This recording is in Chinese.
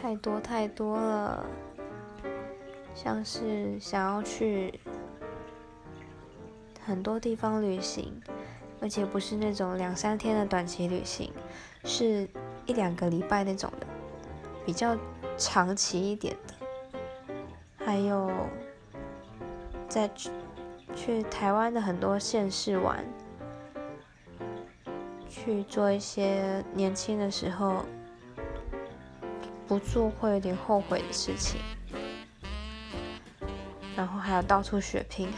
太多太多了，像是想要去很多地方旅行，而且不是那种两三天的短期旅行，是一两个礼拜那种的，比较长期一点的。还有在去去台湾的很多县市玩，去做一些年轻的时候不做会有点后悔的事情，然后还有到处血拼。